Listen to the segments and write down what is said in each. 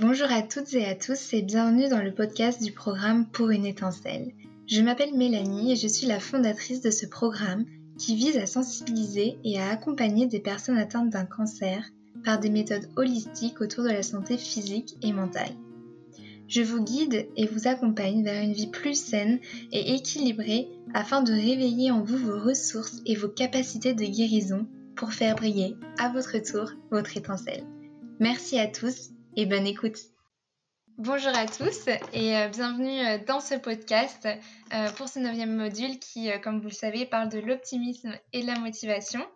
Bonjour à toutes et à tous et bienvenue dans le podcast du programme Pour une étincelle. Je m'appelle Mélanie et je suis la fondatrice de ce programme qui vise à sensibiliser et à accompagner des personnes atteintes d'un cancer par des méthodes holistiques autour de la santé physique et mentale. Je vous guide et vous accompagne vers une vie plus saine et équilibrée afin de réveiller en vous vos ressources et vos capacités de guérison pour faire briller à votre tour votre étincelle. Merci à tous et bonne écoute. Bonjour à tous et euh, bienvenue euh, dans ce podcast euh, pour ce neuvième module qui, comme vous le savez, parle de l'optimisme et de la motivation.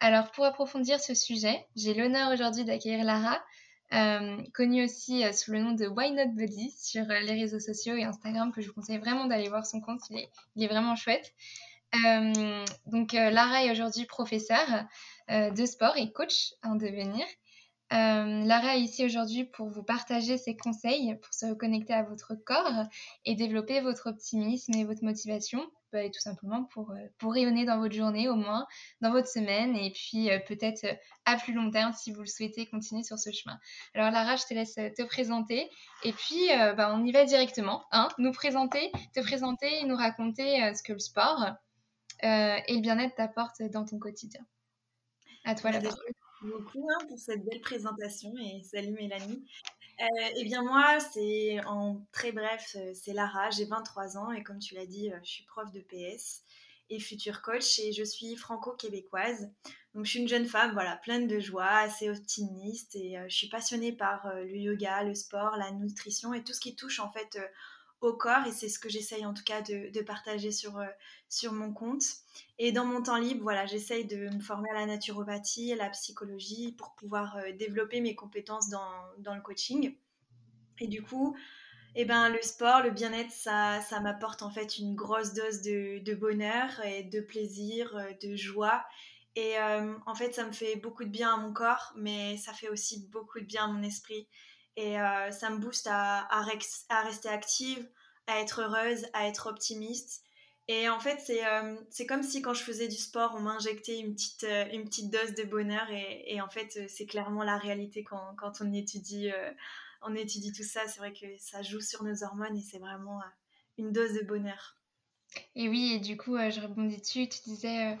Alors pour approfondir ce sujet, j'ai l'honneur aujourd'hui d'accueillir Lara, connue aussi sous le nom de Why Not Buddy sur les réseaux sociaux et Instagram, que je vous conseille vraiment d'aller voir son compte, il est, vraiment chouette. donc Lara est aujourd'hui professeure de sport et coach en devenir. Euh, Lara est ici aujourd'hui pour vous partager ses conseils pour se reconnecter à votre corps et développer votre optimisme et votre motivation, bah, et tout simplement pour, euh, pour rayonner dans votre journée au moins, dans votre semaine, et puis euh, peut-être à plus long terme si vous le souhaitez continuer sur ce chemin. Alors Lara, je te laisse te présenter, et puis bah, on y va directement, hein, nous présenter, te présenter et nous raconter ce que le sport et le bien-être t'apportent dans ton quotidien. À toi la parole beaucoup hein, pour cette belle présentation et salut Mélanie. Euh, eh bien moi, c'est en très bref, euh, c'est Lara, j'ai 23 ans et comme tu l'as dit, euh, je suis prof de PS et future coach et je suis franco-québécoise. Donc je suis une jeune femme, voilà, pleine de joie, assez optimiste et je suis passionnée par le yoga, le sport, la nutrition et tout ce qui touche en fait au corps et c'est ce que j'essaye en tout cas de, partager sur, euh, sur mon compte. Et dans mon temps libre, voilà, j'essaye de me former à la naturopathie, à la psychologie pour pouvoir euh, développer mes compétences dans, dans, le coaching. Et du coup, eh ben, le sport, le bien-être, ça, ça m'apporte en fait une grosse dose de, de, bonheur et de plaisir, euh, de joie. Et en fait, ça me fait beaucoup de bien à mon corps, mais ça fait aussi beaucoup de bien à mon esprit. Et euh, ça me booste à, à, rester active, à être heureuse, à être optimiste. Et en fait, c'est euh, comme si quand je faisais du sport, on m'injectait une petite, euh, une petite dose de bonheur. Et, et en fait, c'est clairement la réalité quand, quand on, étudie, on étudie tout ça. C'est vrai que ça joue sur nos hormones et c'est vraiment une dose de bonheur. Et oui, et du coup, je rebondis dessus. Tu disais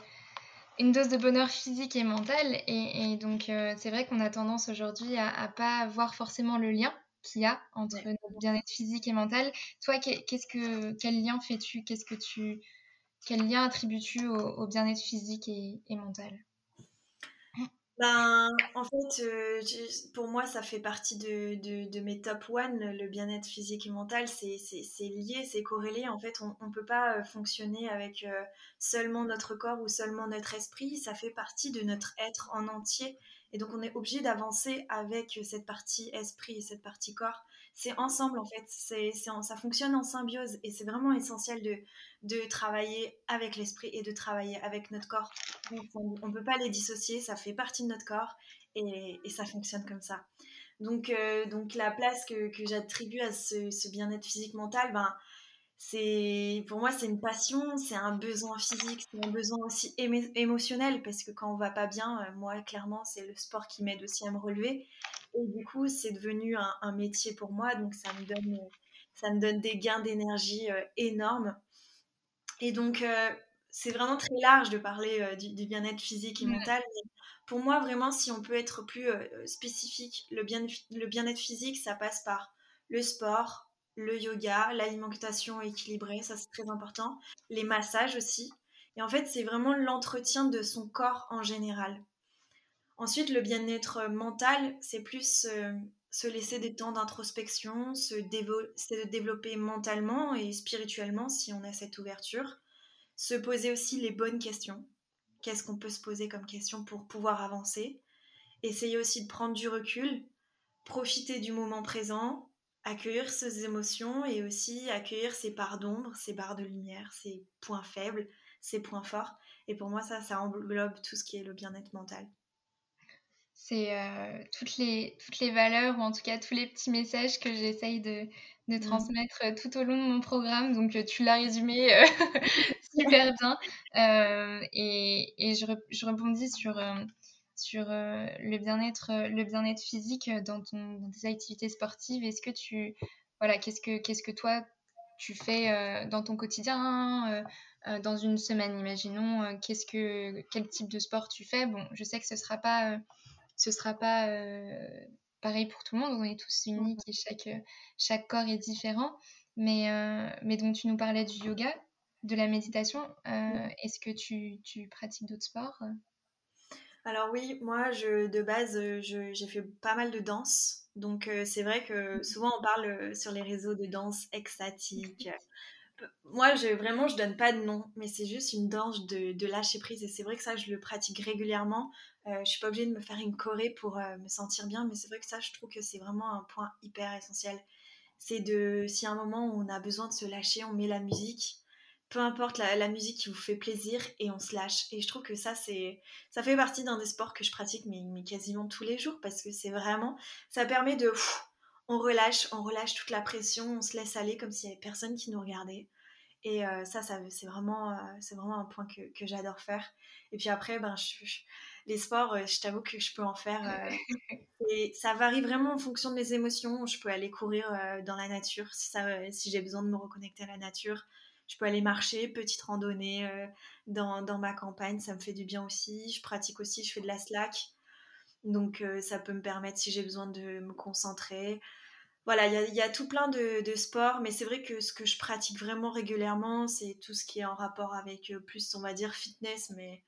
une dose de bonheur physique et mental. Et, donc, euh, c'est vrai qu'on a tendance aujourd'hui à, ne pas voir forcément le lien qu'il y a entre notre bien-être physique et mental. Toi, qu'est-ce que, quel lien fais-tu? Qu'est-ce que tu, quel lien attribues-tu au, bien-être physique et mental? Ben, en fait, euh, pour moi, ça fait partie de, mes top one. Le bien-être physique et mental, c'est lié, c'est corrélé. En fait, on ne peut pas euh, fonctionner avec euh, seulement notre corps ou seulement notre esprit. Ça fait partie de notre être en entier. Et donc, on est obligé d'avancer avec cette partie esprit et cette partie corps c'est ensemble en fait, c'est, ça fonctionne en symbiose et c'est vraiment essentiel de, de travailler avec l'esprit et de travailler avec notre corps. on ne peut pas les dissocier, ça fait partie de notre corps et, ça fonctionne comme ça. Donc, euh, donc la place que, j'attribue à ce, bien-être physique mental, ben, pour moi c'est une passion, c'est un besoin physique, c'est un besoin aussi émotionnel parce que quand on va pas bien, euh, moi clairement c'est le sport qui m'aide aussi à me relever et du coup c'est devenu un, métier pour moi donc ça me donne ça me donne des gains d'énergie euh, énormes et donc euh, c'est vraiment très large de parler du, bien-être physique et mental mais pour moi vraiment si on peut être plus spécifique le bien-être physique ça passe par le sport le yoga, l'alimentation équilibrée, ça c'est très important, les massages aussi. Et en fait, c'est vraiment l'entretien de son corps en général. Ensuite, le bien-être mental, c'est plus euh, se laisser des temps d'introspection, se, se développer mentalement et spirituellement si on a cette ouverture. Se poser aussi les bonnes questions. Qu'est-ce qu'on peut se poser comme question pour pouvoir avancer? Essayer aussi de prendre du recul, profiter du moment présent, accueillir ses émotions et aussi accueillir ses parts d'ombre, ses barres de lumière, ses points faibles, ses points forts. Et pour moi, ça, ça englobe tout ce qui est le bien-être mental. C'est euh, toutes, les, toutes les valeurs, ou en tout cas tous les petits messages que j'essaye de, de, mmh. transmettre euh, tout au long de mon programme. Donc, euh, tu l'as résumé super bien. et, et je, je, rebondis sur sur le bien-être le bien-être physique dans, ton, dans tes activités sportives. Est-ce que tu voilà, qu'est-ce que qu'est-ce que toi tu fais dans ton quotidien dans une semaine, imaginons, qu'est-ce que quel type de sport tu fais? Bon, je sais que ce sera pas ce sera pas pareil pour tout le monde, on est tous uniques et chaque, chaque corps est différent. Mais, mais donc, tu nous parlais du yoga, de la méditation. Est-ce que tu, tu pratiques d'autres sports alors oui, moi je, de base j'ai fait pas mal de danse, donc c'est vrai que mmh. souvent on parle sur les réseaux de danse extatique, moi, je, vraiment, je donne pas de nom, mais c'est juste une danse de, lâcher prise. Et c'est vrai que ça, je le pratique régulièrement. Euh, je suis pas obligée de me faire une choré pour euh, me sentir bien, mais c'est vrai que ça, je trouve que c'est vraiment un point hyper essentiel. C'est de, si à un moment où on a besoin de se lâcher, on met la musique, peu importe la, musique qui vous fait plaisir, et on se lâche. Et je trouve que ça, c'est, ça fait partie d'un des sports que je pratique, mais, quasiment tous les jours, parce que c'est vraiment, ça permet de, on relâche, on relâche toute la pression, on se laisse aller comme s'il n'y avait personne qui nous regardait. Et euh, ça, ça c'est vraiment, euh, vraiment un point que, que j'adore faire. Et puis après, ben, les sports, euh, je t'avoue que je peux en faire. et ça varie vraiment en fonction de mes émotions. Je peux aller courir dans la nature si, ça, si j'ai besoin de me reconnecter à la nature. Je peux aller marcher, petite randonnée dans, dans, ma campagne, ça me fait du bien aussi. Je pratique aussi, je fais de la slack. Donc ça peut me permettre, si j'ai besoin de me concentrer, voilà, il y, a tout plein de, sports, mais c'est vrai que ce que je pratique vraiment régulièrement, c'est tout ce qui est en rapport avec plus, on va dire, fitness, mais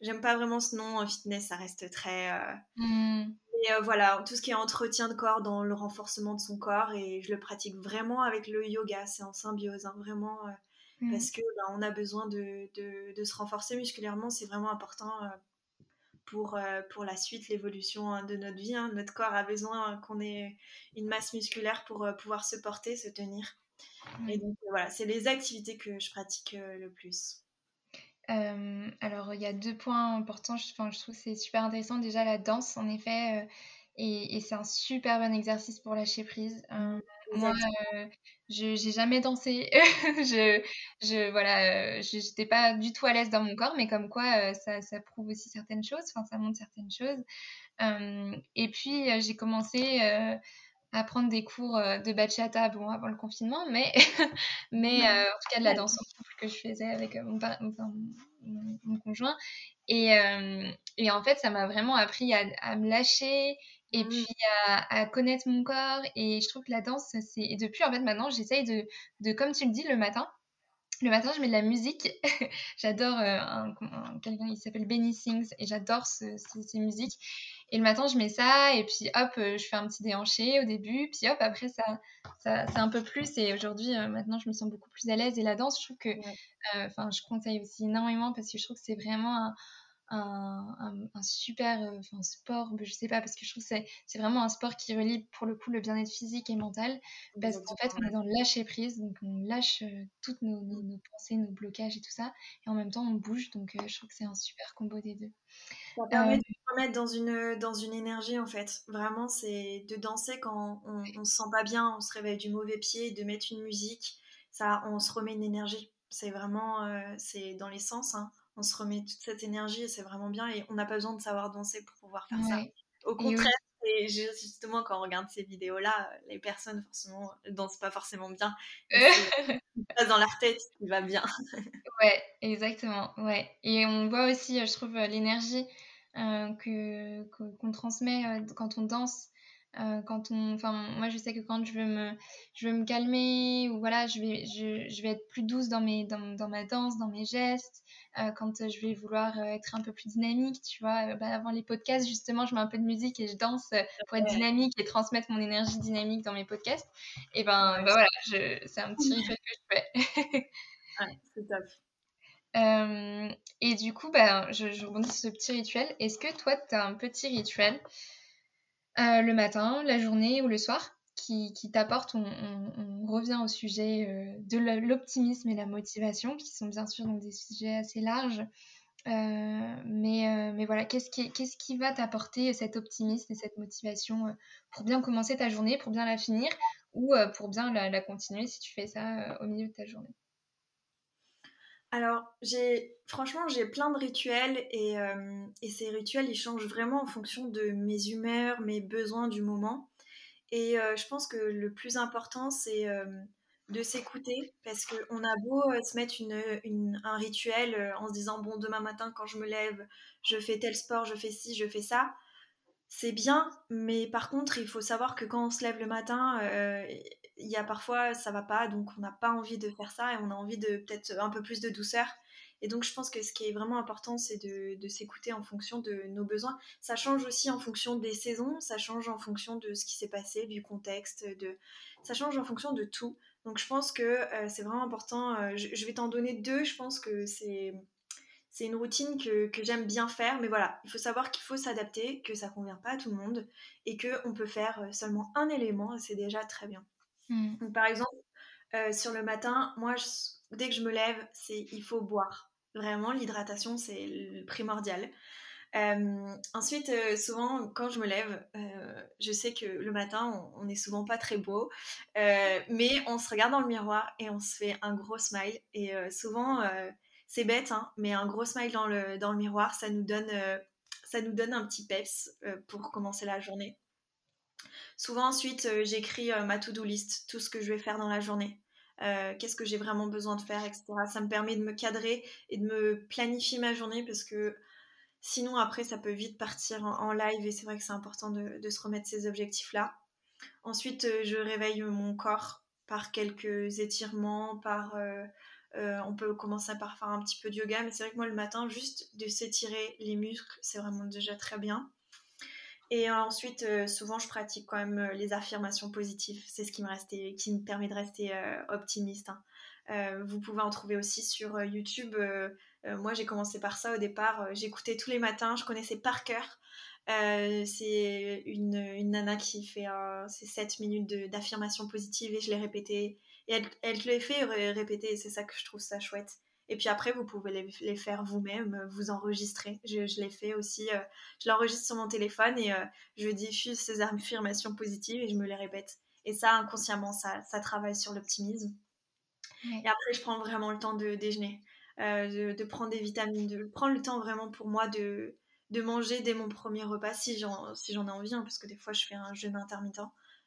j'aime pas vraiment ce nom, fitness, ça reste très... Euh... Mmh. voilà, tout ce qui est entretien de corps dans le renforcement de son corps, et je le pratique vraiment avec le yoga, c'est en symbiose, hein, vraiment, mmh. parce que bah, on a besoin de, de, se renforcer musculairement, c'est vraiment important pour, euh, pour la suite, l'évolution hein, de notre vie. Hein. Notre corps a besoin qu'on ait une masse musculaire pour euh, pouvoir se porter, se tenir. Et donc voilà, c'est les activités que je pratique euh, le plus. Alors il y a deux points importants, je, je trouve que c'est super intéressant. Déjà la danse, en effet, et, c'est un super bon exercice pour lâcher prise. moi, je n'ai jamais dansé. je, je, voilà, j'étais pas du tout à l'aise dans mon corps, mais comme quoi, ça, ça, prouve aussi certaines choses. Enfin, ça montre certaines choses. et puis, j'ai commencé à prendre des cours de bachata bon, avant le confinement, mais, mais en tout cas de la danse que je faisais avec mon, mon, conjoint. Et, et, en fait, ça m'a vraiment appris à, à me lâcher et mmh. puis à, connaître mon corps. Et je trouve que la danse, c'est. Et depuis, en fait, maintenant, j'essaye de, de, comme tu le dis, le matin. Le matin, je mets de la musique. j'adore euh, quelqu'un qui s'appelle Benny Sings et j'adore ces musiques. Et le matin, je mets ça et puis hop, euh, je fais un petit déhanché au début. Puis hop, après, ça, ça c'est un peu plus. Et aujourd'hui, euh, maintenant, je me sens beaucoup plus à l'aise. Et la danse, je trouve que. Enfin, je conseille aussi énormément parce que je trouve que c'est vraiment un un, super euh, enfin, sport, je sais pas, parce que je trouve que c'est vraiment un sport qui relie pour le coup le bien-être physique et mental, parce qu'en fait on est dans le lâcher prise, donc on lâche euh, toutes nos, nos, pensées, nos blocages et tout ça, et en même temps on bouge, donc euh, je trouve que c'est un super combo des deux. Ça permet de se remettre dans une, dans une énergie en fait, vraiment c'est de danser quand on, on se sent pas bien, on se réveille du mauvais pied, de mettre une musique, ça on se remet une énergie, c'est vraiment, c'est dans les sens, hein on se remet toute cette énergie et c'est vraiment bien. Et on n'a pas besoin de savoir danser pour pouvoir faire ça. Au contraire, et justement, quand on regarde ces vidéos-là, les personnes, forcément, ne dansent pas forcément bien. pas dans leur tête qui va bien. ouais, exactement. Ouais. Et on voit aussi, je trouve, l'énergie euh, que qu'on transmet euh, quand on danse. Euh, quand on, enfin, moi, je sais que quand je veux me, je veux me calmer ou voilà, je vais, je, je vais être plus douce dans mes, dans, dans ma danse, dans mes gestes. Euh, quand je vais vouloir euh, être un peu plus dynamique, tu vois, bah, avant les podcasts, justement, je mets un peu de musique et je danse pour être dynamique et transmettre mon énergie dynamique dans mes podcasts. Et ben, bah, voilà, c'est un petit rituel que je fais. ouais, c'est top. et du coup, bah, je, je rebondis sur ce petit rituel. Est-ce que toi, tu as un petit rituel euh, le matin, la journée ou le soir qui, qui t'apporte, on, revient au sujet euh, de l'optimisme et la motivation, qui sont bien sûr des sujets assez larges. Euh, mais, voilà, qu'est-ce qui va t'apporter cet optimisme et cette motivation pour bien commencer ta journée, pour bien la finir ou pour bien la, continuer si tu fais ça au milieu de ta journée? Alors, j'ai franchement, j'ai plein de rituels et, euh, et, ces rituels, ils changent vraiment en fonction de mes humeurs, mes besoins du moment. Et euh, je pense que le plus important, c'est euh, de s'écouter parce qu'on a beau se mettre une, un rituel en se disant, bon, demain matin, quand je me lève, je fais tel sport, je fais ci, je fais ça. C'est bien, mais par contre, il faut savoir que quand on se lève le matin, il y a parfois ça va pas, donc on n'a pas envie de faire ça et on a envie de peut-être un peu plus de douceur. Et donc je pense que ce qui est vraiment important, c'est de, s'écouter en fonction de nos besoins. Ça change aussi en fonction des saisons, ça change en fonction de ce qui s'est passé, du contexte, de... ça change en fonction de tout. Donc je pense que euh, c'est vraiment important. Euh, je, vais t'en donner deux, je pense que c'est... C'est une routine que, que j'aime bien faire, mais voilà, il faut savoir qu'il faut s'adapter, que ça convient pas à tout le monde et qu'on peut faire euh, seulement un élément c'est déjà très bien. Mmh. par exemple, euh, sur le matin, moi, dès que je me lève, c'est il faut boire. Vraiment, l'hydratation, c'est primordial. Euh, ensuite, euh, souvent, quand je me lève, je sais que le matin, on n'est souvent pas très beau, mais on se regarde dans le miroir et on se fait un gros smile. Et souvent, c'est bête, hein, mais un gros smile dans le, dans le miroir, ça nous donne, ça nous donne un petit peps pour commencer la journée. Souvent ensuite, euh, j'écris euh, ma to-do list, tout ce que je vais faire dans la journée. Euh, qu'est-ce que j'ai vraiment besoin de faire, etc. Ça me permet de me cadrer et de me planifier ma journée parce que sinon après ça peut vite partir en, live et c'est vrai que c'est important de, se remettre ces objectifs-là. Ensuite, je réveille mon corps par quelques étirements, par... on peut commencer par faire un petit peu de yoga, mais c'est vrai que moi le matin, juste de s'étirer les muscles, c'est vraiment déjà très bien. Et ensuite, euh, souvent, je pratique quand même euh, les affirmations positives. C'est ce qui me, restait, qui me permet de rester euh, optimiste. Hein. vous pouvez en trouver aussi sur YouTube. moi, j'ai commencé par ça au départ. J'écoutais tous les matins. Je connaissais par cœur. c'est une, une, nana qui fait ces 7 minutes d'affirmations positives et je l'ai répété. Et elle, elle te les fait répéter c'est ça que je trouve ça chouette. Et puis après, vous pouvez les, faire vous-même, euh, vous enregistrer. Je, je l'ai fait aussi. Euh, je l'enregistre sur mon téléphone et euh, je diffuse ces affirmations positives et je me les répète. Et ça, inconsciemment, ça, ça travaille sur l'optimisme. Et après, je prends vraiment le temps de déjeuner, de, prendre des vitamines, de prendre le temps vraiment pour moi de, de manger dès mon premier repas si j'en si ai envie, hein, parce que des fois, je fais un jeûne intermittent.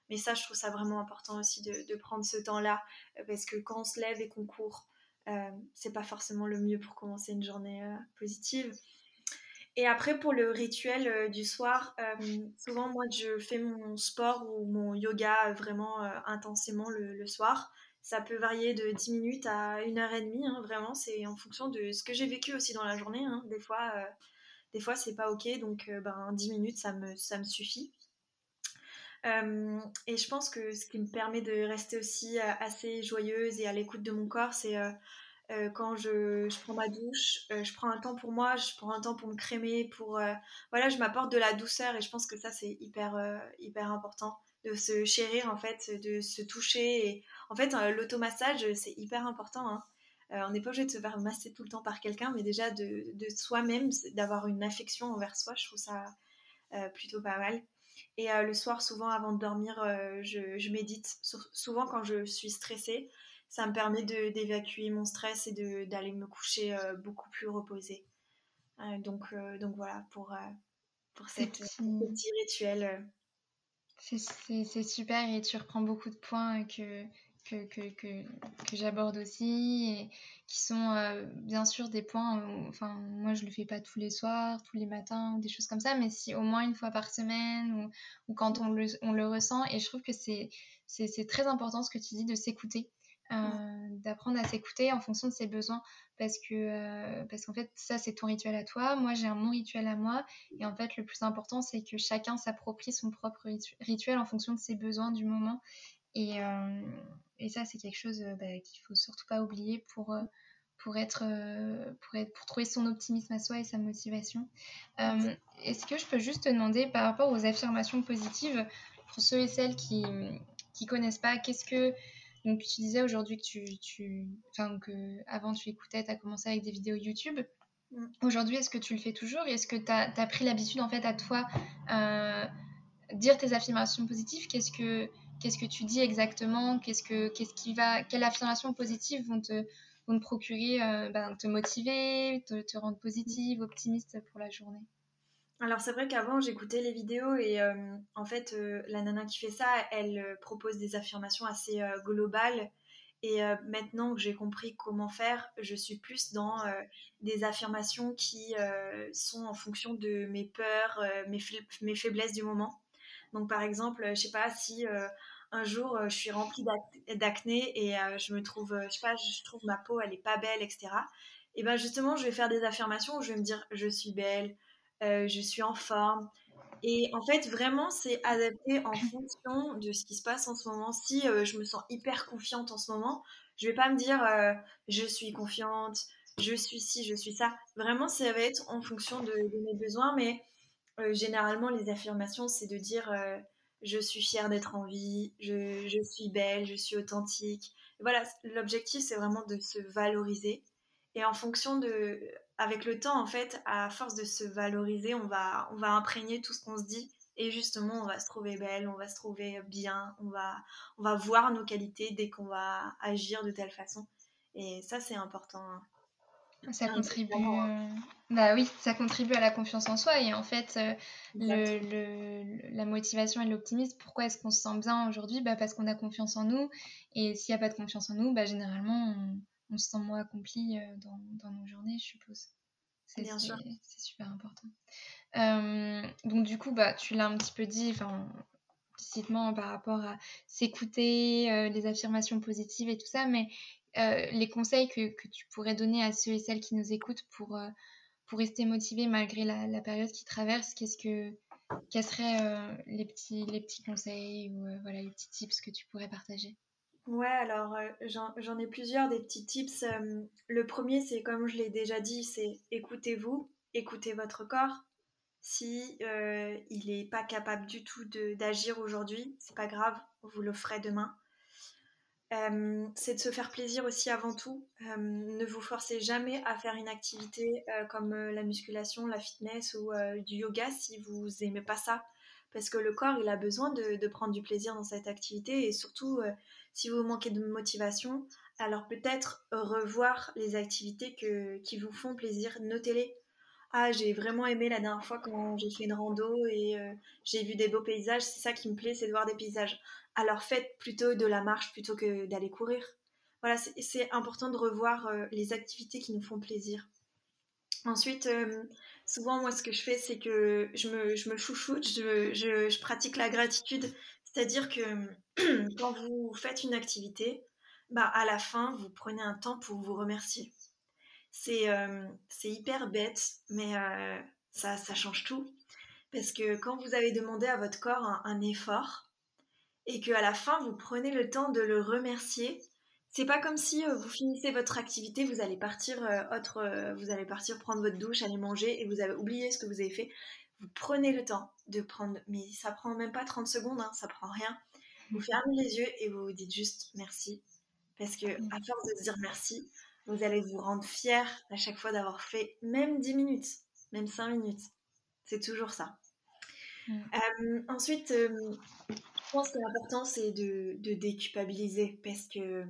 Mais ça, je trouve ça vraiment important aussi de, de prendre ce temps-là, parce que quand on se lève et qu'on court, euh, c'est pas forcément le mieux pour commencer une journée euh, positive. Et après, pour le rituel euh, du soir, souvent, moi, je fais mon sport ou mon yoga vraiment intensément le, soir. Ça peut varier de 10 minutes à une heure et demie, hein, vraiment. C'est en fonction de ce que j'ai vécu aussi dans la journée. Hein. Des fois, des fois c'est pas OK, donc ben, 10 minutes, ça me, ça me suffit. Et je pense que ce qui me permet de rester aussi assez joyeuse et à l'écoute de mon corps, c'est euh, quand je, prends ma douche, euh, je prends un temps pour moi, je prends un temps pour me crémer, pour euh, voilà, je m'apporte de la douceur et je pense que ça c'est hyper hyper important de se chérir en fait, de se toucher et en fait l'automassage c'est hyper important. Hein. on n'est pas obligé de se faire masser tout le temps par quelqu'un, mais déjà de, de soi-même, d'avoir une affection envers soi, je trouve ça plutôt pas mal. Et le soir, souvent avant de dormir, je, je, médite. Souvent quand je suis stressée, ça me permet d'évacuer mon stress et d'aller me coucher euh, beaucoup plus reposée. Euh, donc, euh, donc voilà pour, pour cette, petit rituel. C'est super et tu reprends beaucoup de points que, que, que, que, que j'aborde aussi et qui sont bien sûr des points, enfin moi je le fais pas tous les soirs, tous les matins, des choses comme ça, mais si au moins une fois par semaine ou, ou quand on le, on le ressent et je trouve que c'est très important ce que tu dis de s'écouter euh, d'apprendre à s'écouter en fonction de ses besoins parce que euh, parce qu'en fait ça c'est ton rituel à toi moi j'ai un mon rituel à moi et en fait le plus important c'est que chacun s'approprie son propre rituel en fonction de ses besoins du moment et, euh, et ça c'est quelque chose bah, qu'il faut surtout pas oublier pour pour être, pour être pour trouver son optimisme à soi et sa motivation est-ce que je peux juste te demander par rapport aux affirmations positives pour ceux et celles qui qui connaissent pas qu'est-ce que donc, tu disais aujourd'hui que tu, tu, enfin, que avant tu écoutais, tu as commencé avec des vidéos YouTube. Mm. Aujourd'hui, est-ce que tu le fais toujours est-ce que tu as, pris l'habitude en fait à toi euh, dire tes affirmations positives? Qu'est-ce que qu'est-ce que tu dis exactement Qu'est-ce que qu'est-ce qui va Quelles affirmations positives vont te vont te procurer, ben, te motiver, te, te rendre positive, optimiste pour la journée? Alors c'est vrai qu'avant j'écoutais les vidéos et en fait la nana qui fait ça, elle propose des affirmations assez globales et euh, maintenant que j'ai compris comment faire, je suis plus dans euh, des affirmations qui euh, sont en fonction de mes peurs, mes, mes, faiblesses du moment. Donc par exemple, je sais pas si un jour je suis remplie d'acné et je me trouve, je sais pas, je trouve ma peau elle est pas belle, etc. Et ben justement, je vais faire des affirmations où je vais me dire je suis belle, je suis en forme, et en fait, vraiment, c'est adapté en fonction de ce qui se passe en ce moment. Si euh, je me sens hyper confiante en ce moment, je vais pas me dire euh, je suis confiante, je suis ci, je suis ça. Vraiment, ça va être en fonction de, mes besoins. Mais euh, généralement, les affirmations, c'est de dire je suis fière d'être en vie, je, suis belle, je suis authentique. voilà, l'objectif, c'est vraiment de se valoriser. Et en fonction de, avec le temps, en fait, à force de se valoriser, on va, on va imprégner tout ce qu'on se dit. Et justement, on va se trouver belle, on va se trouver bien, on va, on va voir nos qualités dès qu'on va agir de telle façon. Et ça, c'est important. Ça contribue, euh, bah oui, ça contribue à la confiance en soi et en fait, euh, le, le, la motivation et l'optimisme. Pourquoi est-ce qu'on se sent bien aujourd'hui? Bah parce qu'on a confiance en nous et s'il n'y a pas de confiance en nous, bah généralement on, on se sent moins accompli euh, dans, dans, nos journées, je suppose. C'est, super important. Euh, donc du coup, bah, tu l'as un petit peu dit, implicitement par rapport à s'écouter, euh, les affirmations positives et tout ça, mais les conseils que, tu pourrais donner à ceux et celles qui nous écoutent pour, pour rester motivés malgré la, période qu'ils traversent, qu'est-ce que, quels seraient les, petits, les petits conseils ou voilà, les petits tips que tu pourrais partager? Ouais, alors euh, j'en ai plusieurs des petits tips. Euh, le premier, c'est comme je l'ai déjà dit, c'est écoutez-vous, écoutez votre corps. Si euh, il n'est pas capable du tout d'agir aujourd'hui, c'est pas grave, vous le ferez demain. C'est de se faire plaisir aussi avant tout. ne vous forcez jamais à faire une activité comme la musculation, la fitness ou du yoga si vous n'aimez pas ça parce que le corps, il a besoin de, prendre du plaisir dans cette activité et surtout, euh, si vous manquez de motivation, alors peut-être revoir les activités qui vous font plaisir, notez-les. Ah, j'ai vraiment aimé la dernière fois quand j'ai fait une rando et euh, j'ai vu des beaux paysages, c'est ça qui me plaît, c'est de voir des paysages. Alors faites plutôt de la marche plutôt que d'aller courir. Voilà, c'est important de revoir euh, les activités qui nous font plaisir. Ensuite, souvent, moi, ce que je fais, c'est que je me, je me chouchoute, je, je, pratique la gratitude. C'est-à-dire que quand vous faites une activité, bah, à la fin, vous prenez un temps pour vous remercier. C'est euh, hyper bête, mais euh, ça, ça, change tout. Parce que quand vous avez demandé à votre corps un effort, et qu'à la fin, vous prenez le temps de le remercier, c'est pas comme si euh, vous finissez votre activité, vous allez partir euh, autre, euh, vous allez partir prendre votre douche, aller manger et vous avez oublié ce que vous avez fait. Vous prenez le temps de prendre, mais ça prend même pas 30 secondes, hein, ça prend rien. Vous fermez les yeux et vous vous dites juste merci. Parce que à force de se dire merci, vous allez vous rendre fier à chaque fois d'avoir fait même 10 minutes, même 5 minutes. C'est toujours ça. Mmh. ensuite, je pense que l'important c'est de, de déculpabiliser parce que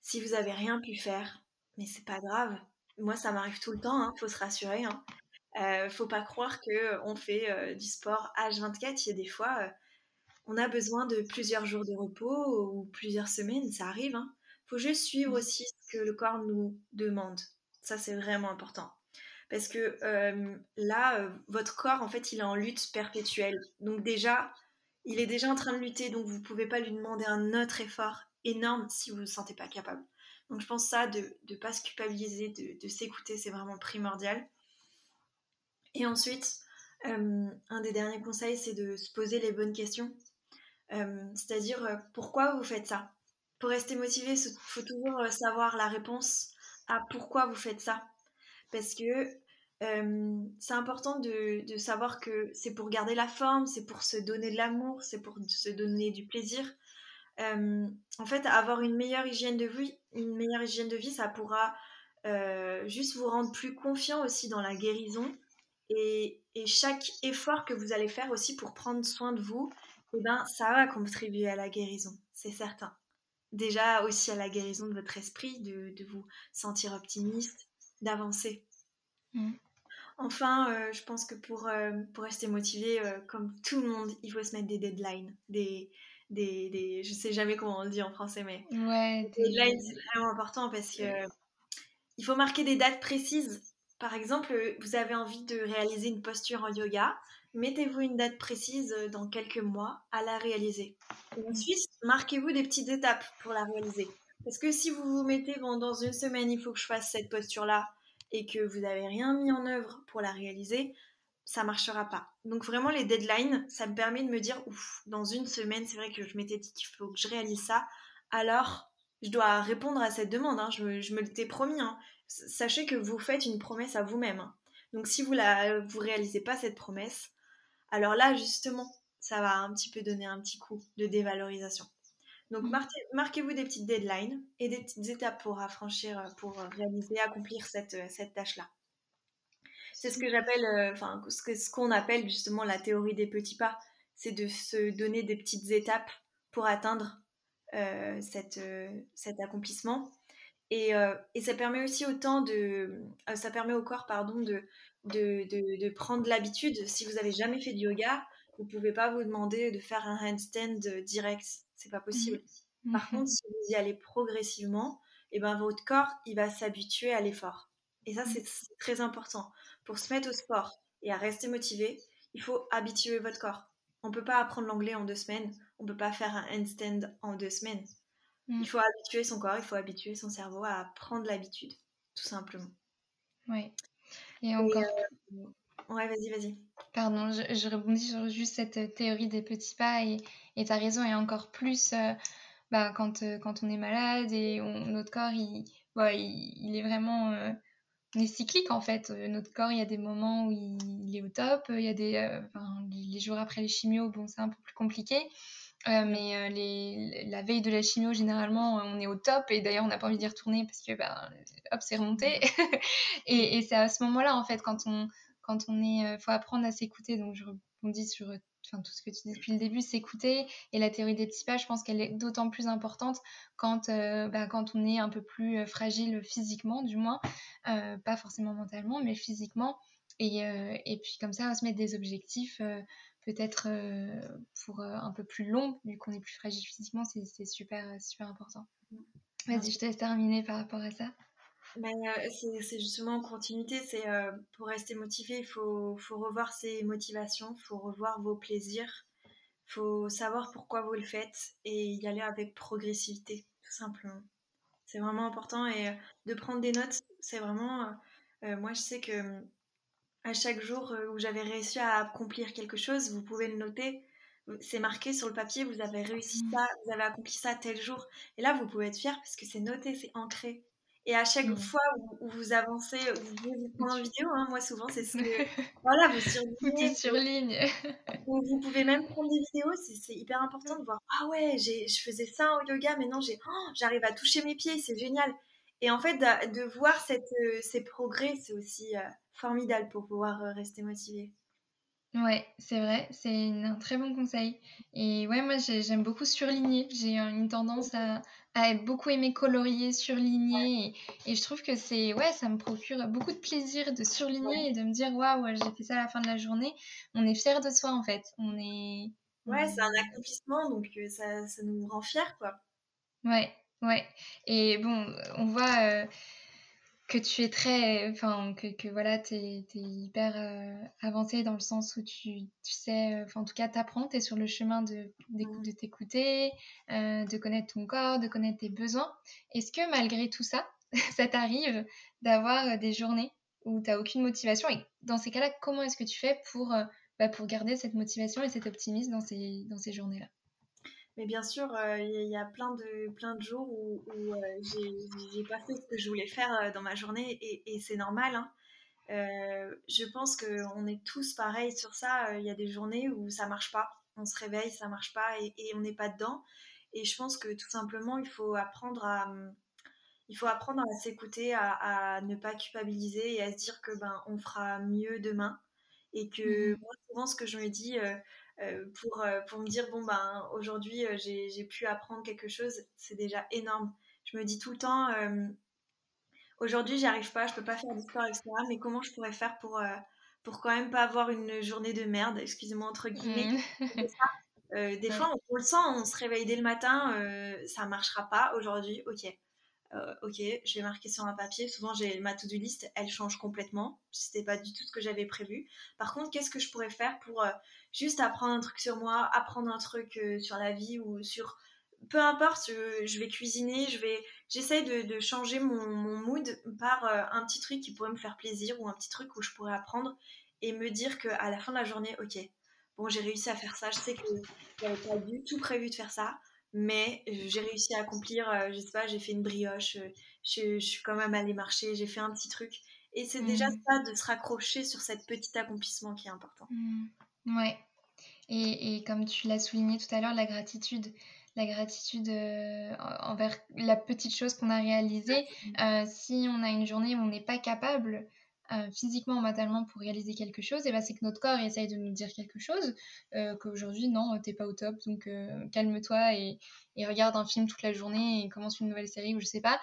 si vous avez rien pu faire, mais c'est pas grave. Moi, ça m'arrive tout le temps, hein, faut se rassurer. Hein. Euh, faut pas croire que on fait euh, du sport H24. Il y a des fois, euh, on a besoin de plusieurs jours de repos ou plusieurs semaines, ça arrive. Hein. Faut juste suivre mmh. aussi ce que le corps nous demande. Ça, c'est vraiment important. Parce que là, votre corps, en fait, il est en lutte perpétuelle. Donc déjà, il est déjà en train de lutter, donc vous pouvez pas lui demander un autre effort énorme si vous ne vous sentez pas capable. Donc je pense ça, de ne pas se culpabiliser, de, s'écouter, c'est vraiment primordial. Et ensuite, euh, un des derniers conseils, c'est de se poser les bonnes questions. Euh, c'est-à-dire, euh, pourquoi vous faites ça? Pour rester motivé, il faut toujours savoir la réponse à pourquoi vous faites ça. Parce que c'est important de, savoir que c'est pour garder la forme, c'est pour se donner de l'amour, c'est pour se donner du plaisir. Euh, en fait, avoir une meilleure hygiène de vie, une meilleure hygiène de vie, ça pourra euh, juste vous rendre plus confiant aussi dans la guérison. Et, chaque effort que vous allez faire aussi pour prendre soin de vous, eh ben, ça va contribuer à la guérison, c'est certain. déjà aussi à la guérison de votre esprit, de, vous sentir optimiste, d'avancer. Mm. Enfin, euh, je pense que pour, euh, pour rester motivé, euh, comme tout le monde, il faut se mettre des deadlines. Des, des, des, je sais jamais comment on le dit en français, mais ouais, des deadlines, c'est vraiment important parce que il faut marquer des dates précises. Par exemple, vous avez envie de réaliser une posture en yoga, mettez-vous une date précise dans quelques mois à la réaliser. ensuite, marquez-vous des petites étapes pour la réaliser. Parce que si vous vous mettez, bon, dans une semaine, il faut que je fasse cette posture-là, et que vous n'avez rien mis en œuvre pour la réaliser, ça marchera pas. Donc vraiment les deadlines, ça me permet de me dire ouf, dans une semaine, c'est vrai que je m'étais dit qu'il faut que je réalise ça. Alors, je dois répondre à cette demande. Hein. Je, me, l'étais promis. Hein. Sachez que vous faites une promesse à vous-même. Hein. Donc si vous la vous réalisez pas cette promesse, alors là justement, ça va un petit peu donner un petit coup de dévalorisation. Donc mmh. marquez-vous des petites deadlines et des petites étapes pour affranchir, euh, pour euh, réaliser, accomplir cette, euh, cette tâche-là. C'est ce que j'appelle, enfin ce qu'on appelle justement la théorie des petits pas, c'est de se donner des petites étapes pour atteindre cette, cet accomplissement. Et, et, ça permet aussi autant de, ça permet au corps pardon de, de, de, de prendre l'habitude. Si vous avez jamais fait de yoga, vous pouvez pas vous demander de faire un handstand direct c'est pas possible. Mmh. Par contre, si vous y allez progressivement, et eh ben votre corps, il va s'habituer à l'effort. Et ça, mmh. c'est très important. Pour se mettre au sport et à rester motivé, il faut habituer votre corps. On peut pas apprendre l'anglais en deux semaines. On peut pas faire un handstand en deux semaines. Mmh. Il faut habituer son corps, il faut habituer son cerveau à prendre l'habitude, tout simplement. Oui. Et encore. Euh, Ouais, vas-y, vas-y. Pardon, je, je, rebondis sur juste cette théorie des pettis pas et tu as raison, et encore plus euh, bah, quand, euh, quand on est malade et notre corps, il, il, est vraiment. Euh, est cyclique en fait. Notre corps, il y a des moments où il, est au top, il y a des. les jours après les chimios, bon, c'est un peu plus compliqué. mais les, la veille de la chimio, généralement, on est au top et d'ailleurs, on n'a pas envie d'y retourner parce que, ben, hop, c'est remonté. et, et c'est à ce moment-là, en fait, quand on, quand on est, euh, faut apprendre à s'écouter. Donc je rebondis sur euh, enfin, tout ce que tu dis depuis le début, s'écouter. Et la théorie des petits pas, je pense qu'elle est d'autant plus importante quand, euh, bah, quand on est un peu plus fragile physiquement, du moins, pas forcément mentalement, mais physiquement. Et, et, puis comme ça, on va se mettre des objectifs peut-être pour un peu plus long, vu qu'on est plus fragile physiquement, c'est super, super important. Vas-y, je te laisse terminer par rapport à ça. Ben, c'est justement en continuité, c'est euh, pour rester motivé, il faut, faut, revoir ses motivations, il faut revoir vos plaisirs, il faut savoir pourquoi vous le faites et y aller avec progressivité, tout simplement. C'est vraiment important et de prendre des notes, c'est vraiment... moi, je sais que à chaque jour où j'avais réussi à accomplir quelque chose, vous pouvez le noter. C'est marqué sur le papier, vous avez réussi mmh. ça, vous avez accompli ça tel jour. Et là, vous pouvez être fier parce que c'est noté, c'est ancré. Et à chaque mmh. fois où, vous avancez, vous vous prendre en vidéo. Hein, moi, souvent, c'est ce que. voilà, vous surlignez. surligne. vous pouvez même prendre des vidéos. C'est hyper important de voir. Ah ouais, je faisais ça en yoga, mais non, oh, j'arrive à toucher mes pieds, c'est génial. Et en fait, de, voir cette, euh, ces progrès, c'est aussi euh, formidable pour pouvoir euh, rester motivé. Ouais, c'est vrai, c'est un très bon conseil. Et ouais, moi j'aime beaucoup surligner. J'ai une tendance à, à beaucoup aimer colorier, surligner. Et, je trouve que c'est, ouais, ça me procure beaucoup de plaisir de surligner et de me dire, waouh, j'ai fait ça à la fin de la journée. On est fier de soi en fait. On est. Ouais, c'est un accomplissement, donc euh, ça, ça nous rend fiers, quoi. Ouais, ouais. Et bon, on voit. Euh, que tu es très, enfin, que, que voilà, tu es, hyper euh, avancé dans le sens où tu, tu sais, euh, enfin, en tout cas, tu apprends, tu es sur le chemin de, de t'écouter, euh, de connaître ton corps, de connaître tes besoins. Est-ce que malgré tout ça, ça t'arrive d'avoir des journées où tu n'as aucune motivation? Et dans ces cas-là, comment est-ce que tu fais pour, bah, pour garder cette motivation et cet optimisme dans ces, dans ces journées-là? Mais bien sûr, euh, il y, a plein de, plein de jours où, où euh, j'ai pas fait ce que je voulais faire euh, dans ma journée et, c'est normal. Hein. je pense qu'on est tous pareils sur ça. Il y a des journées où ça marche pas. On se réveille, ça marche pas et, on n'est pas dedans. Et je pense que tout simplement, il faut apprendre à, il faut apprendre à s'écouter, à, ne pas culpabiliser et à se dire que ben on fera mieux demain. Et que mmh moi, souvent, ce que je me dis, pour, pour me dire, bon, ben, aujourd'hui, j'ai pu apprendre quelque chose, c'est déjà énorme. Je me dis tout le temps, aujourd'hui, j'y arrive pas, je peux pas faire sport, etc. Mais comment je pourrais faire pour, pour quand même pas avoir une journée de merde, excusez-moi, entre guillemets. Mmh. des fois, on, le sent, on se réveille dès le matin, ça marchera pas aujourd'hui, ok. Euh, ok, je vais marquer sur un papier. Souvent, j'ai ma to-do list, elle change complètement. C'était pas du tout ce que j'avais prévu. Par contre, qu'est-ce que je pourrais faire pour euh, juste apprendre un truc sur moi, apprendre un truc euh, sur la vie ou sur peu importe, je vais cuisiner, je vais, j'essaye de, changer mon, mood par un petit truc qui pourrait me faire plaisir ou un petit truc où je pourrais apprendre et me dire que à la fin de la journée, ok, bon, j'ai réussi à faire ça. Je sais que j'avais pas du tout prévu de faire ça mais euh, j'ai réussi à accomplir, euh, je sais pas, j'ai fait une brioche, euh, je, suis quand même allée marcher, j'ai fait un petit truc. Et c'est déjà mmh. ça de se raccrocher sur cette petit accomplissement qui est important. Mmh. Ouais. Et, et, comme tu l'as souligné tout à l'heure, la gratitude. La gratitude envers la petite chose qu'on a réalisée. si on a une journée où on n'est pas capable euh, physiquement, mentalement pour réaliser quelque chose, et ben c'est que notre corps essaye de nous dire quelque chose, euh, qu'aujourd'hui, non, t'es pas au top, donc euh, calme-toi et, et, regarde un film toute la journée et commence une nouvelle série ou je sais pas.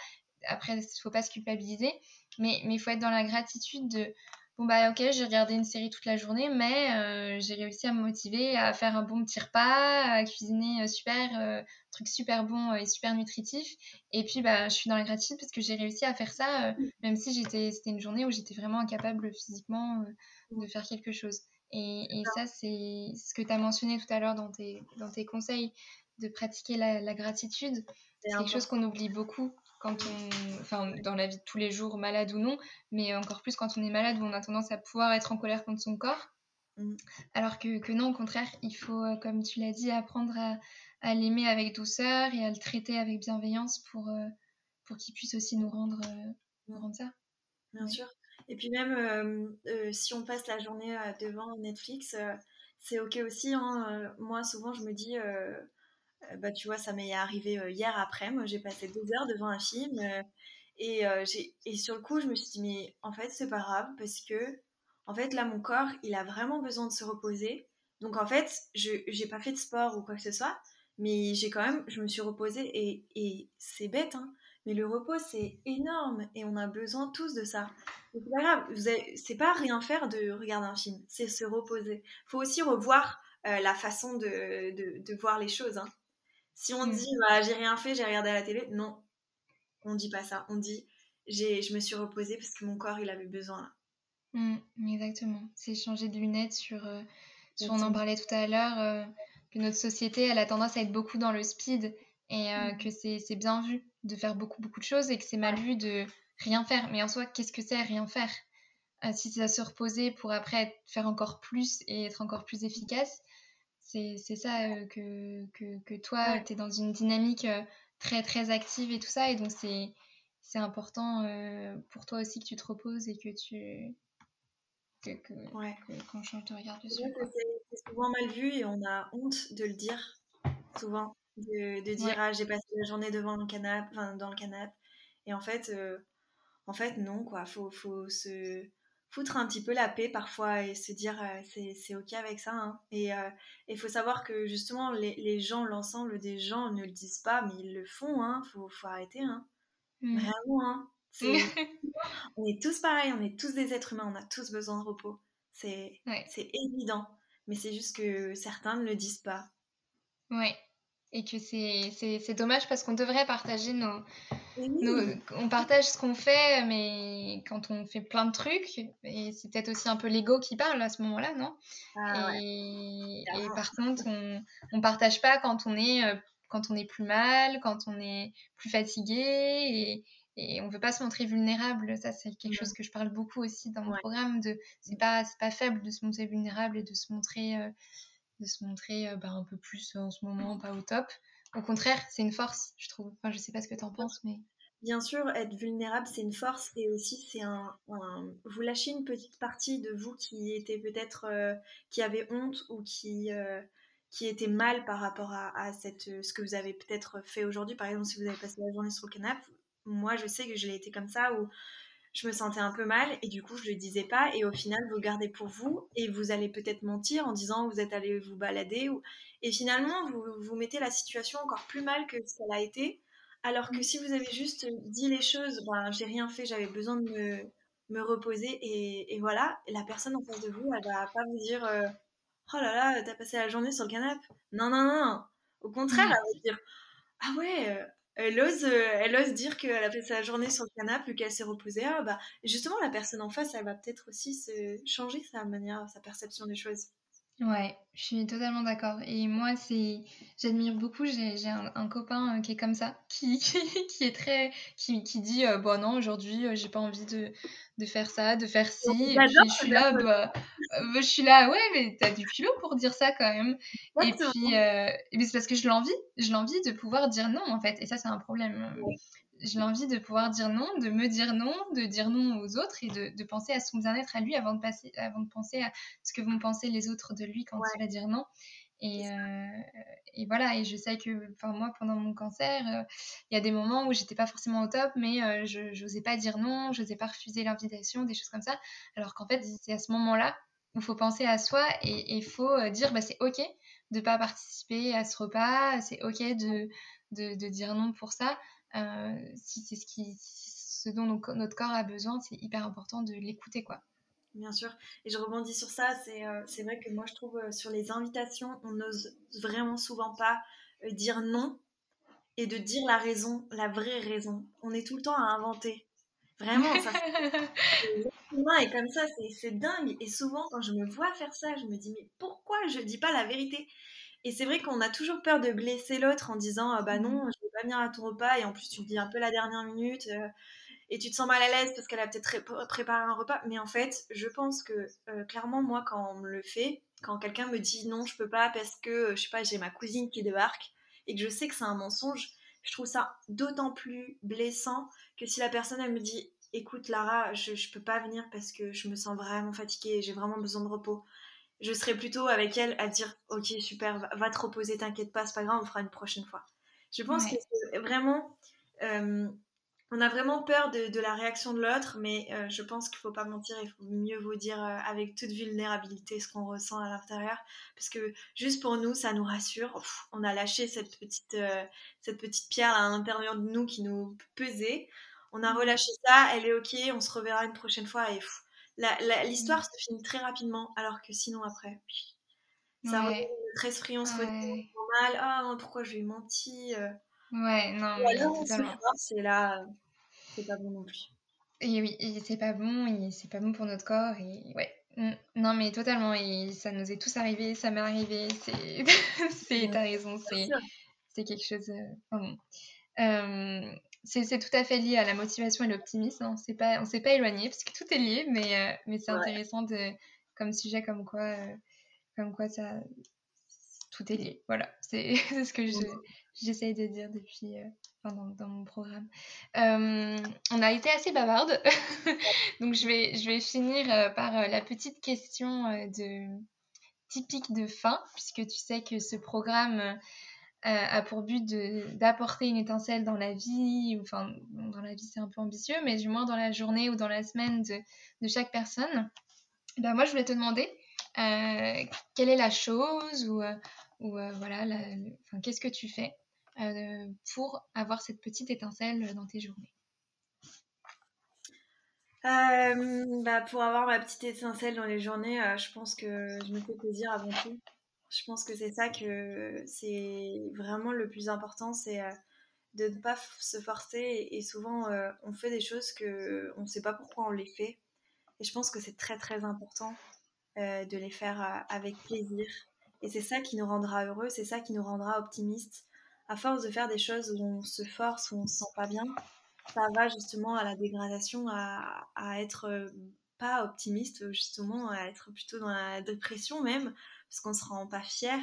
Après, faut pas se culpabiliser, mais il faut être dans la gratitude de bon bah ok j'ai regardé une série toute la journée mais euh, j'ai réussi à me motiver à faire un bon petit repas à cuisiner euh, super euh, truc super bon et super nutritif. Et puis bah je suis dans la gratitude parce que j'ai réussi à faire ça même si j'étais c'était une journée où j'étais vraiment incapable physiquement de faire quelque chose. Et, et ça. c'est ce que tu as mentionné tout à l'heure dans tes dans tes conseils de pratiquer la, la gratitude. C'est quelque chose qu'on oublie beaucoup quand on, enfin, dans la vie de tous les jours, malade ou non, mais encore plus quand on est malade où on a tendance à pouvoir être en colère contre son corps. Mm. Alors que, que, non, au contraire, il faut, euh, comme tu l'as dit, apprendre à, à l'aimer avec douceur et à le traiter avec bienveillance pour, euh, pour qu'il puisse aussi nous rendre, euh, nous rendre ça. Bien sûr. Et puis même si on passe la journée devant Netflix, c'est ok aussi. Hein. Moi, souvent, je me dis, bah, tu vois, ça m'est arrivé euh, hier après. Moi, j'ai passé deux heures devant un film. Euh, et, et sur le coup, je me suis dit, mais en fait, c'est pas grave parce que, en fait, là, mon corps, il a vraiment besoin de se reposer. Donc, en fait, je n'ai pas fait de sport ou quoi que ce soit, mais j'ai quand même, je me suis reposée et, et c'est bête, hein, mais le repos, c'est énorme et on a besoin tous de ça. C'est pas grave, c'est pas rien faire de regarder un film, c'est se reposer. faut aussi revoir la façon de, de, de, voir les choses. Hein. Si on dit bah, j'ai rien fait, j'ai regardé à la télé, non, on dit pas ça. On dit j'ai, je me suis reposée parce que mon corps il avait besoin mmh, exactement. C'est changer de lunettes sur, euh, sur on en parlait tout à l'heure, euh, que notre société elle a tendance à être beaucoup dans le speed et euh, mmh. que c'est, c'est bien vu de faire beaucoup beaucoup de choses et que c'est mal vu de rien faire. Mais en soi, qu'est-ce que c'est rien faire? Si c'est à se reposer pour après faire encore plus et être encore plus efficace, c'est ça euh, que, que, que, toi, tu es dans une dynamique euh, très, très active et tout ça. Et donc, c'est important euh, pour toi aussi que tu te reposes et que tu. Que, que, ouais. qu'on change de regard dessus. C'est souvent mal vu et on a honte de le dire, souvent. De, de dire, ah, j'ai passé la journée devant le canapé, enfin, dans le canapé. Et en fait, en fait, non, quoi. Faut, faut se foutre un petit peu la paix parfois et se dire euh, c'est ok avec ça. Hein. Et il euh, faut savoir que justement, les, les gens, l'ensemble des gens ne le disent pas, mais ils le font. Hein. Faut, faut arrêter. Hein. Mmh. Vraiment. Hein. on est tous pareils, on est tous des êtres humains, on a tous besoin de repos. C'est c'est évident. Mais c'est juste que certains ne le disent pas. Ouais et que c'est dommage parce qu'on devrait partager nos, On partage ce qu'on fait, mais quand on fait plein de trucs, et c'est peut-être aussi un peu l'ego qui parle à ce moment-là, non? Ah et, et, par contre, on ne partage pas quand on, est, euh, quand on est plus mal, quand on est plus fatigué, et, et on veut pas se montrer vulnérable. Ça, c'est quelque chose que je parle beaucoup aussi dans mon programme. de C'est pas, pas faible de se montrer vulnérable et de se montrer... Euh, de se montrer euh, bah, un peu plus en ce moment, pas au top. Au contraire, c'est une force, je trouve. Enfin, je sais pas ce que tu en penses, mais. Bien sûr, être vulnérable, c'est une force et aussi c'est un, Vous lâchez une petite partie de vous qui était peut-être. Euh, qui avait honte ou qui. Euh, qui était mal par rapport à, cette, ce que vous avez peut-être fait aujourd'hui. Par exemple, si vous avez passé la journée sur le canapé, moi je sais que je l'ai été comme ça, où je me sentais un peu mal et du coup je le disais pas. Et au final vous le gardez pour vous et vous allez peut-être mentir en disant vous êtes allé vous balader ou... et finalement vous vous mettez la situation encore plus mal que ce qu'elle a été. Alors que si vous avez juste dit les choses ben j'ai rien fait j'avais besoin de me, me reposer et, et, voilà la personne en face de vous elle va pas vous dire euh, oh là là t'as passé la journée sur le canapé. Non non non au contraire elle va dire ah ouais euh, elle ose, euh, elle ose dire qu'elle a fait sa journée sur le canapé, qu'elle s'est reposée. Ah, bah, justement, la personne en face, elle va peut-être aussi se changer sa manière, sa perception des choses. Ouais, je suis totalement d'accord. Et moi, c'est, j'admire beaucoup. J'ai un, copain euh, qui est comme ça, qui, qui, est très, qui, qui dit, euh, bon non, aujourd'hui, j'ai pas envie de, de faire ça, de faire ci. Et puis je suis là, bah, je suis là, ouais, mais t'as du culot pour dire ça quand même. Et puis, euh, c'est parce que je l'envie, je l'envie de pouvoir dire non en fait. Et ça, c'est un problème. Je l'envie de pouvoir dire non, de me dire non, de dire non aux autres et de, de penser à son bien-être à lui avant de, passer, avant de penser à ce que vont penser les autres de lui quand il va dire non. Et, euh, et, voilà, et je sais que moi, pendant mon cancer, euh, il y a des moments où j'étais pas forcément au top, mais euh, je n'osais pas dire non, je n'osais pas refuser l'invitation, des choses comme ça. Alors qu'en fait, c'est à ce moment-là où il faut penser à soi et il faut dire bah, c'est OK de pas participer à ce repas, c'est OK de, de, de, dire non pour ça. Si c'est ce, qui, ce dont notre corps a besoin, c'est hyper important de l'écouter, quoi. Bien sûr. Et je rebondis sur ça. C'est euh, vrai que moi, je trouve euh, sur les invitations, on n'ose vraiment souvent pas euh, dire non et de dire la raison, la vraie raison. On est tout le temps à inventer. Vraiment, ça. Est comme ça, c'est dingue. Et souvent, quand je me vois faire ça, je me dis, mais pourquoi je dis pas la vérité? Et c'est vrai qu'on a toujours peur de blesser l'autre en disant, ah bah non, mmh. je vais pas venir à ton repas. Et en plus, tu me dis un peu la dernière minute et tu te sens mal à l'aise parce qu'elle a peut-être préparé un repas. Mais en fait, je pense que euh, clairement, moi, quand on me le fait, quand quelqu'un me dit non, je peux pas parce que, euh, je sais pas, j'ai ma cousine qui débarque et que je sais que c'est un mensonge, je trouve ça d'autant plus blessant que si la personne, elle me dit écoute, Lara, je, je peux pas venir parce que je me sens vraiment fatiguée et j'ai vraiment besoin de repos. Je serais plutôt avec elle à dire ok, super, va, te reposer, t'inquiète pas, c'est pas grave, on fera une prochaine fois. Je pense que c'est vraiment. Euh, on a vraiment peur de, la réaction de l'autre, mais euh, je pense qu'il ne faut pas mentir, il faut mieux vous dire euh, avec toute vulnérabilité ce qu'on ressent à l'intérieur, parce que juste pour nous, ça nous rassure. on a lâché cette petite, cette petite pierre à l'intérieur de nous qui nous pesait. On a relâché ça, elle est ok, on se reverra une prochaine fois et l'histoire se finit très rapidement, alors que sinon après, ça ouais. très on se ouais. mal, ah pourquoi je lui ai menti. Ouais, non, c'est là, c'est pas bon non plus. Et oui, c'est pas bon, et c'est pas bon pour notre corps, et ouais. Non, mais totalement, et ça nous est tous arrivé, ça m'est arrivé, c'est. c'est T'as raison, c'est quelque chose. Euh, euh, c'est tout à fait lié à la motivation et l'optimisme. Hein. Pas, on s'est pas éloigné, parce que tout est lié, mais, euh, mais c'est intéressant de, comme sujet, comme quoi, comme quoi ça, tout est lié. Voilà, c'est ce que je, j'essaye de dire depuis euh, dans, mon programme. Euh, on a été assez bavarde, donc je vais, je vais finir euh, par la petite question de, typique de fin, puisque tu sais que ce programme a pour but d'apporter une étincelle dans la vie, enfin dans la vie c'est un peu ambitieux, mais du moins dans la journée ou dans la semaine de, chaque personne. Ben moi je voulais te demander quelle est la chose ou, ou voilà, qu'est-ce que tu fais euh, pour avoir cette petite étincelle dans tes journées? Euh, bah pour avoir ma petite étincelle dans les journées, euh, je pense que je me fais plaisir avant tout. Je pense que c'est ça que c'est vraiment le plus important, c'est de ne pas se forcer. Et, souvent, on fait des choses que on ne sait pas pourquoi on les fait. Et je pense que c'est très très important de les faire avec plaisir. Et c'est ça qui nous rendra heureux, c'est ça qui nous rendra optimistes à force de faire des choses où on se force, où on se sent pas bien, ça va justement à la dégradation, à, être euh, pas optimiste, justement, à être plutôt dans la dépression même, parce qu'on se rend pas fier.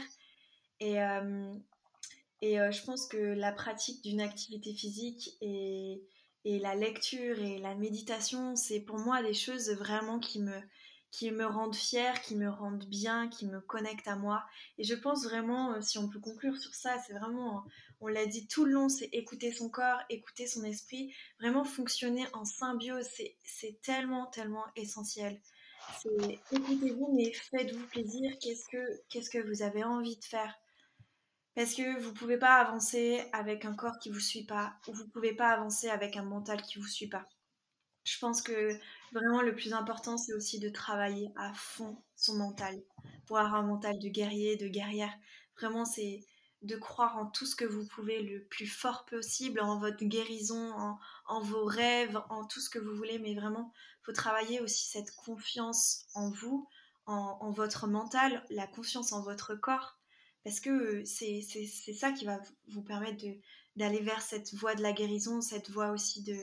Et, euh, et euh, je pense que la pratique d'une activité physique et, et, la lecture et la méditation, c'est pour moi des choses vraiment qui me, qui me rendent fière, qui me rendent bien, qui me connectent à moi. Et je pense vraiment, si on peut conclure sur ça, c'est vraiment, on l'a dit tout le long, c'est écouter son corps, écouter son esprit, vraiment fonctionner en symbiose, c'est tellement, tellement essentiel. C'est écoutez-vous, mais faites-vous plaisir. Qu'est-ce que, qu'est-ce que vous avez envie de faire? Parce que vous ne pouvez pas avancer avec un corps qui vous suit pas, ou vous ne pouvez pas avancer avec un mental qui vous suit pas. Je pense que vraiment le plus important, c'est aussi de travailler à fond son mental pour avoir un mental de guerrier, de guerrière. Vraiment, c'est de croire en tout ce que vous pouvez le plus fort possible, en votre guérison, en, vos rêves, en tout ce que vous voulez, mais vraiment, faut travailler aussi cette confiance en vous, en, votre mental, la confiance en votre corps, parce que c'est ça qui va vous permettre d'aller vers cette voie de la guérison, cette voie aussi de,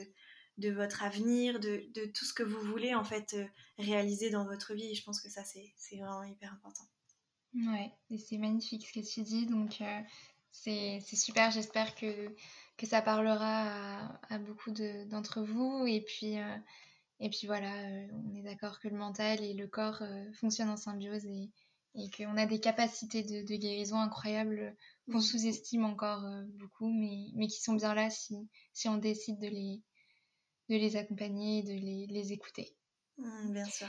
de votre avenir, de, de, tout ce que vous voulez en fait euh, réaliser dans votre vie. Et je pense que ça, c'est vraiment hyper important. Ouais, et c'est magnifique ce que tu dis, donc euh, c'est super, j'espère que, que ça parlera à, beaucoup d'entre vous, et puis, euh, et puis voilà, euh, on est d'accord que le mental et le corps fonctionnent en symbiose, et, et qu'on a des capacités de, de guérison incroyables qu'on sous-estime encore beaucoup, mais, mais qui sont bien là si, si on décide de les, de les accompagner et de les, les écouter. Mmh, bien sûr.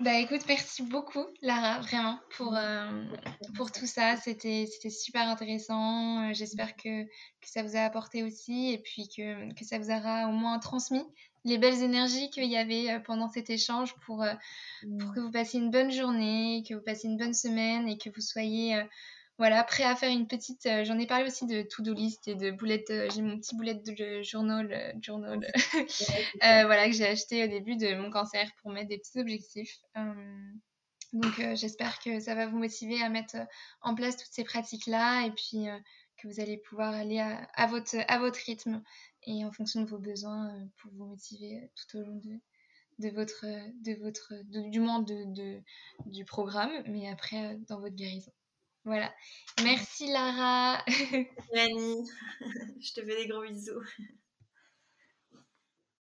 Bah écoute, merci beaucoup Lara, vraiment, pour, euh, pour tout ça. C'était super intéressant. Euh, j'espère que, que, ça vous a apporté aussi et puis que, que, ça vous aura au moins transmis les belles énergies qu'il y avait euh, pendant cet échange pour, pour que vous passiez une bonne journée, que vous passiez une bonne semaine et que vous soyez voilà, prêt à faire une petite. Euh, j'en ai parlé aussi de to-do list et de boulettes. Euh, j'ai mon petit boulette de journal, euh, journal voilà, que j'ai acheté au début de mon cancer pour mettre des petits objectifs. donc, j'espère que ça va vous motiver à mettre en place toutes ces pratiques-là et puis que vous allez pouvoir aller à, votre, à votre rythme et en fonction de vos besoins pour vous motiver tout au long de, de votre, de votre, du moins de, de, du programme, mais après dans votre guérison. Voilà. Merci Lara. Annie, je te fais des gros bisous.